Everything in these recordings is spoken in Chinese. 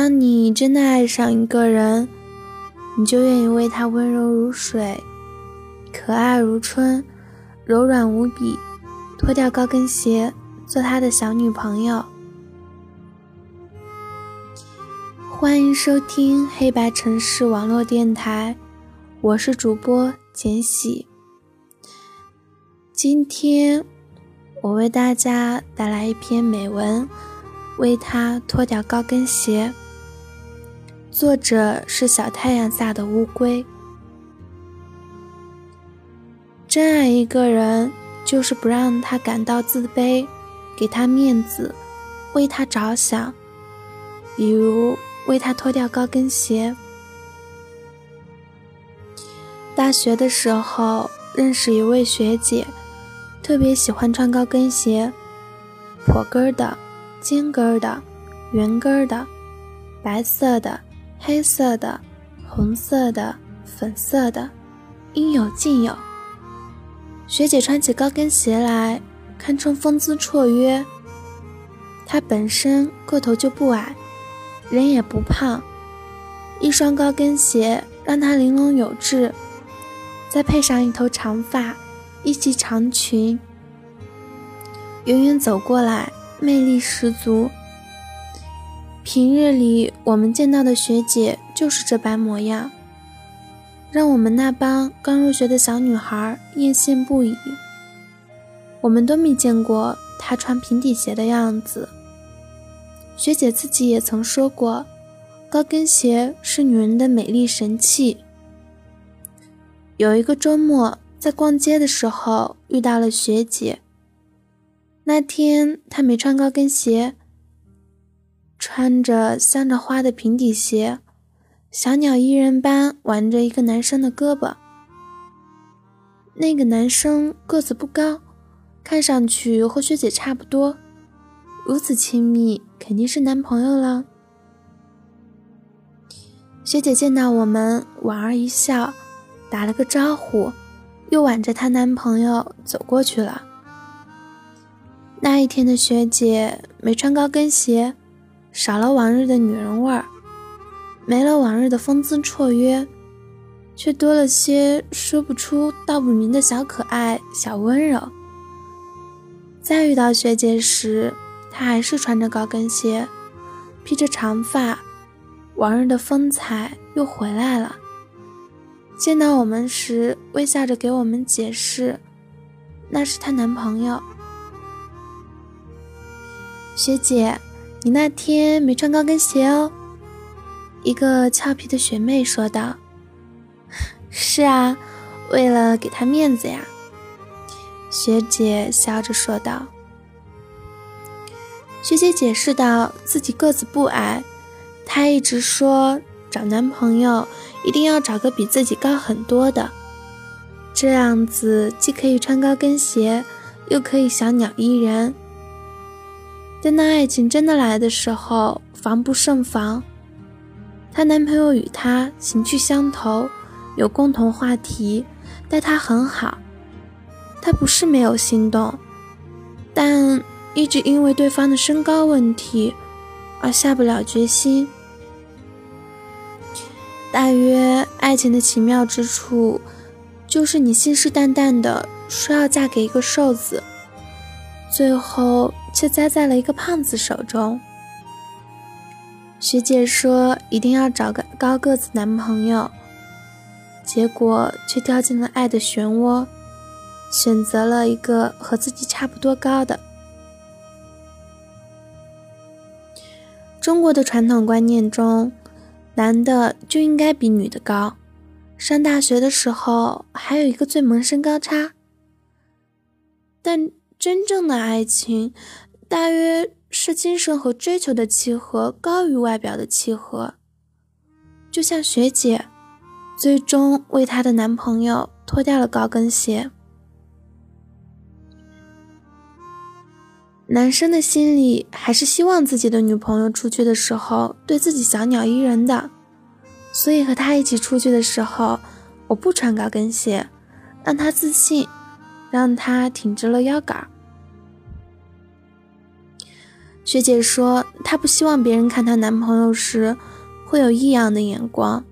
当你真的爱上一个人，你就愿意为他温柔如水，可爱如春，柔软无比，脱掉高跟鞋，做他的小女朋友。欢迎收听黑白城市网络电台，我是主播简喜。今天我为大家带来一篇美文，为他脱掉高跟鞋。作者是小太阳下的乌龟。真爱一个人，就是不让他感到自卑，给他面子，为他着想，比如。为他脱掉高跟鞋。大学的时候认识一位学姐，特别喜欢穿高跟鞋，坡跟的、尖跟的、圆跟的、白色的、黑色的、红色的、粉色的，应有尽有。学姐穿起高跟鞋来，堪称风姿绰约。她本身个头就不矮。人也不胖，一双高跟鞋让她玲珑有致，再配上一头长发，一袭长裙，远远走过来，魅力十足。平日里我们见到的学姐就是这般模样，让我们那帮刚入学的小女孩艳羡不已。我们都没见过她穿平底鞋的样子。学姐自己也曾说过，高跟鞋是女人的美丽神器。有一个周末，在逛街的时候遇到了学姐。那天她没穿高跟鞋，穿着镶着花的平底鞋，小鸟依人般挽着一个男生的胳膊。那个男生个子不高，看上去和学姐差不多。如此亲密，肯定是男朋友了。学姐见到我们，莞尔一笑，打了个招呼，又挽着她男朋友走过去了。那一天的学姐没穿高跟鞋，少了往日的女人味儿，没了往日的风姿绰约，却多了些说不出道不明的小可爱、小温柔。再遇到学姐时，她还是穿着高跟鞋，披着长发，往日的风采又回来了。见到我们时，微笑着给我们解释，那是她男朋友。学姐，你那天没穿高跟鞋哦。一个俏皮的学妹说道。是啊，为了给他面子呀。学姐笑着说道。学姐解释道：“自己个子不矮，她一直说找男朋友一定要找个比自己高很多的，这样子既可以穿高跟鞋，又可以小鸟依人。等到爱情真的来的时候，防不胜防。她男朋友与她情趣相投，有共同话题，待她很好。她不是没有心动，但……”一直因为对方的身高问题而下不了决心。大约爱情的奇妙之处，就是你信誓旦旦的说要嫁给一个瘦子，最后却栽在了一个胖子手中。学姐说一定要找个高个子男朋友，结果却掉进了爱的漩涡，选择了一个和自己差不多高的。中国的传统观念中，男的就应该比女的高。上大学的时候，还有一个最萌身高差。但真正的爱情，大约是精神和追求的契合高于外表的契合。就像学姐，最终为她的男朋友脱掉了高跟鞋。男生的心里还是希望自己的女朋友出去的时候对自己小鸟依人的，所以和他一起出去的时候，我不穿高跟鞋，让他自信，让他挺直了腰杆。学姐说，她不希望别人看她男朋友时会有异样的眼光，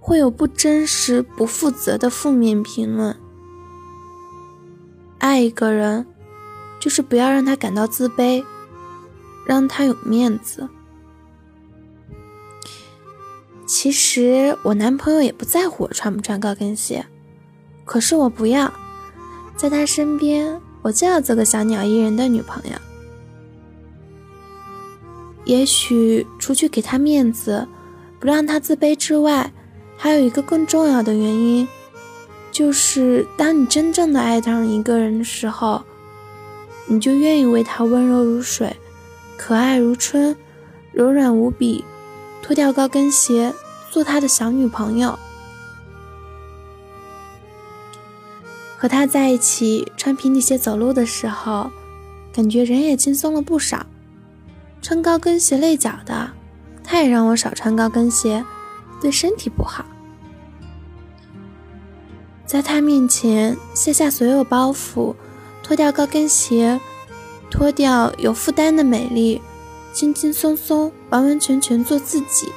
会有不真实、不负责的负面评论。爱一个人，就是不要让他感到自卑，让他有面子。其实我男朋友也不在乎我穿不穿高跟鞋，可是我不要，在他身边，我就要做个小鸟依人的女朋友。也许除去给他面子，不让他自卑之外，还有一个更重要的原因。就是当你真正的爱上一个人的时候，你就愿意为他温柔如水，可爱如春，柔软无比，脱掉高跟鞋，做他的小女朋友。和他在一起穿平底鞋走路的时候，感觉人也轻松了不少。穿高跟鞋累脚的，他也让我少穿高跟鞋，对身体不好。在他面前卸下所有包袱，脱掉高跟鞋，脱掉有负担的美丽，轻轻松松、完完全全做自己。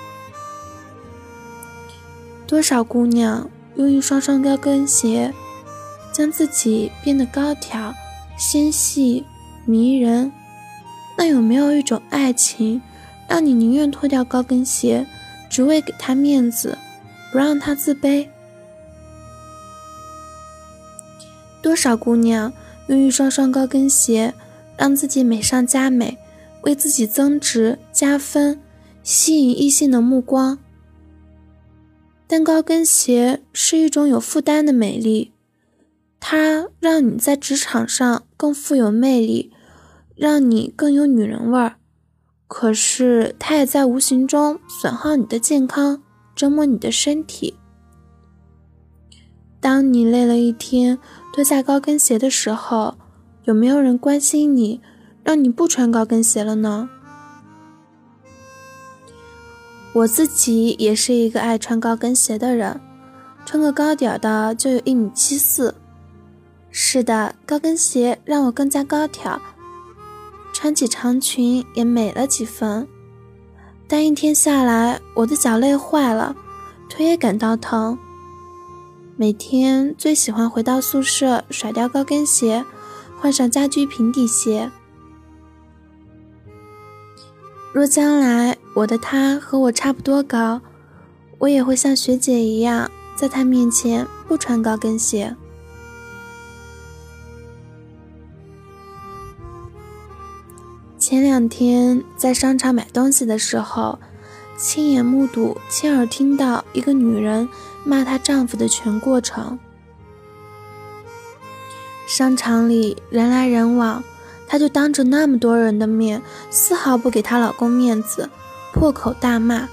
多少姑娘用一双双高跟鞋，将自己变得高挑、纤细、迷人。那有没有一种爱情，让你宁愿脱掉高跟鞋，只为给他面子，不让他自卑？多少姑娘用一双双高跟鞋，让自己美上加美，为自己增值加分，吸引异性的目光。但高跟鞋是一种有负担的美丽，它让你在职场上更富有魅力，让你更有女人味儿。可是，它也在无形中损耗你的健康，折磨你的身体。当你累了一天，脱下高跟鞋的时候，有没有人关心你，让你不穿高跟鞋了呢？我自己也是一个爱穿高跟鞋的人，穿个高点的就有一米七四。是的，高跟鞋让我更加高挑，穿起长裙也美了几分。但一天下来，我的脚累坏了，腿也感到疼。每天最喜欢回到宿舍，甩掉高跟鞋，换上家居平底鞋。若将来我的他和我差不多高，我也会像学姐一样，在他面前不穿高跟鞋。前两天在商场买东西的时候，亲眼目睹、亲耳听到一个女人。骂她丈夫的全过程。商场里人来人往，她就当着那么多人的面，丝毫不给她老公面子，破口大骂。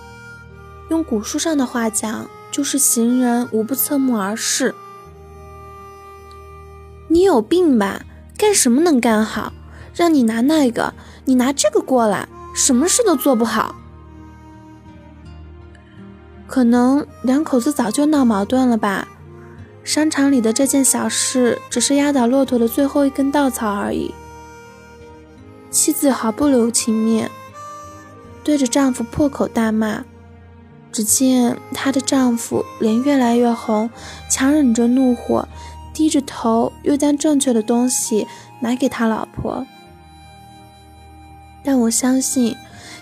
用古书上的话讲，就是行人无不侧目而视。你有病吧？干什么能干好？让你拿那个，你拿这个过来，什么事都做不好。可能两口子早就闹矛盾了吧？商场里的这件小事只是压倒骆驼的最后一根稻草而已。妻子毫不留情面，对着丈夫破口大骂。只见她的丈夫脸越来越红，强忍着怒火，低着头，又将正确的东西拿给他老婆。但我相信，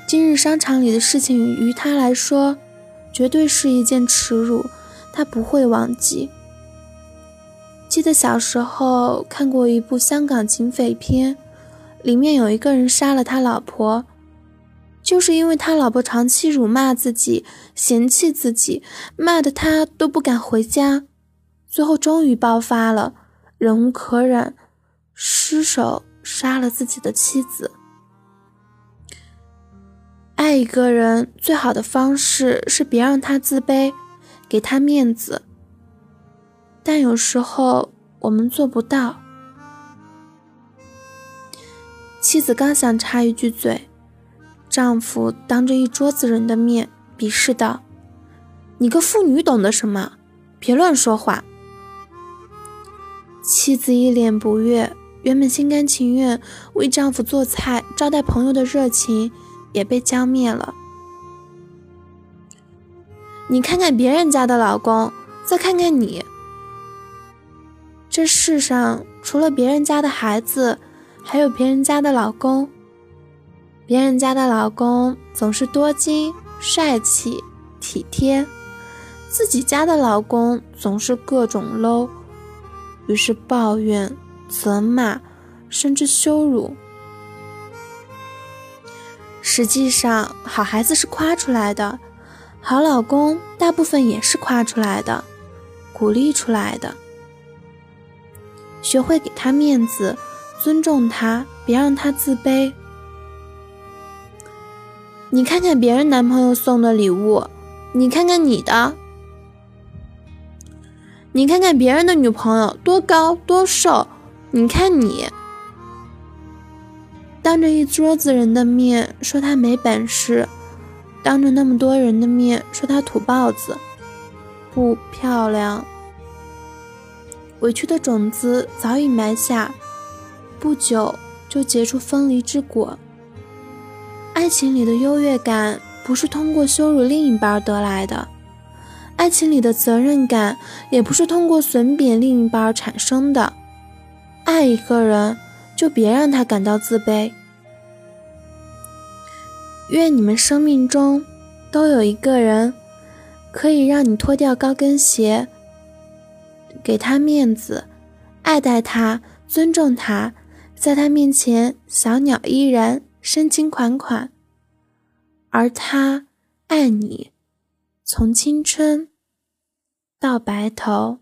今日商场里的事情于他来说。绝对是一件耻辱，他不会忘记。记得小时候看过一部香港警匪片，里面有一个人杀了他老婆，就是因为他老婆长期辱骂自己、嫌弃自己，骂得他都不敢回家，最后终于爆发了，忍无可忍，失手杀了自己的妻子。爱一个人最好的方式是别让他自卑，给他面子。但有时候我们做不到。妻子刚想插一句嘴，丈夫当着一桌子人的面鄙视道：“你个妇女懂得什么？别乱说话。”妻子一脸不悦，原本心甘情愿为丈夫做菜、招待朋友的热情也被浇灭了。你看看别人家的老公，再看看你。这世上除了别人家的孩子，还有别人家的老公。别人家的老公总是多金、帅气、体贴，自己家的老公总是各种 low，于是抱怨。责骂，甚至羞辱。实际上，好孩子是夸出来的，好老公大部分也是夸出来的，鼓励出来的。学会给他面子，尊重他，别让他自卑。你看看别人男朋友送的礼物，你看看你的。你看看别人的女朋友多高多瘦。你看你，当着一桌子人的面说他没本事，当着那么多人的面说他土包子，不漂亮。委屈的种子早已埋下，不久就结出分离之果。爱情里的优越感不是通过羞辱另一半得来的，爱情里的责任感也不是通过损贬另一半产生的。爱一个人，就别让他感到自卑。愿你们生命中都有一个人，可以让你脱掉高跟鞋，给他面子，爱戴他，尊重他，在他面前小鸟依人，深情款款，而他爱你，从青春到白头。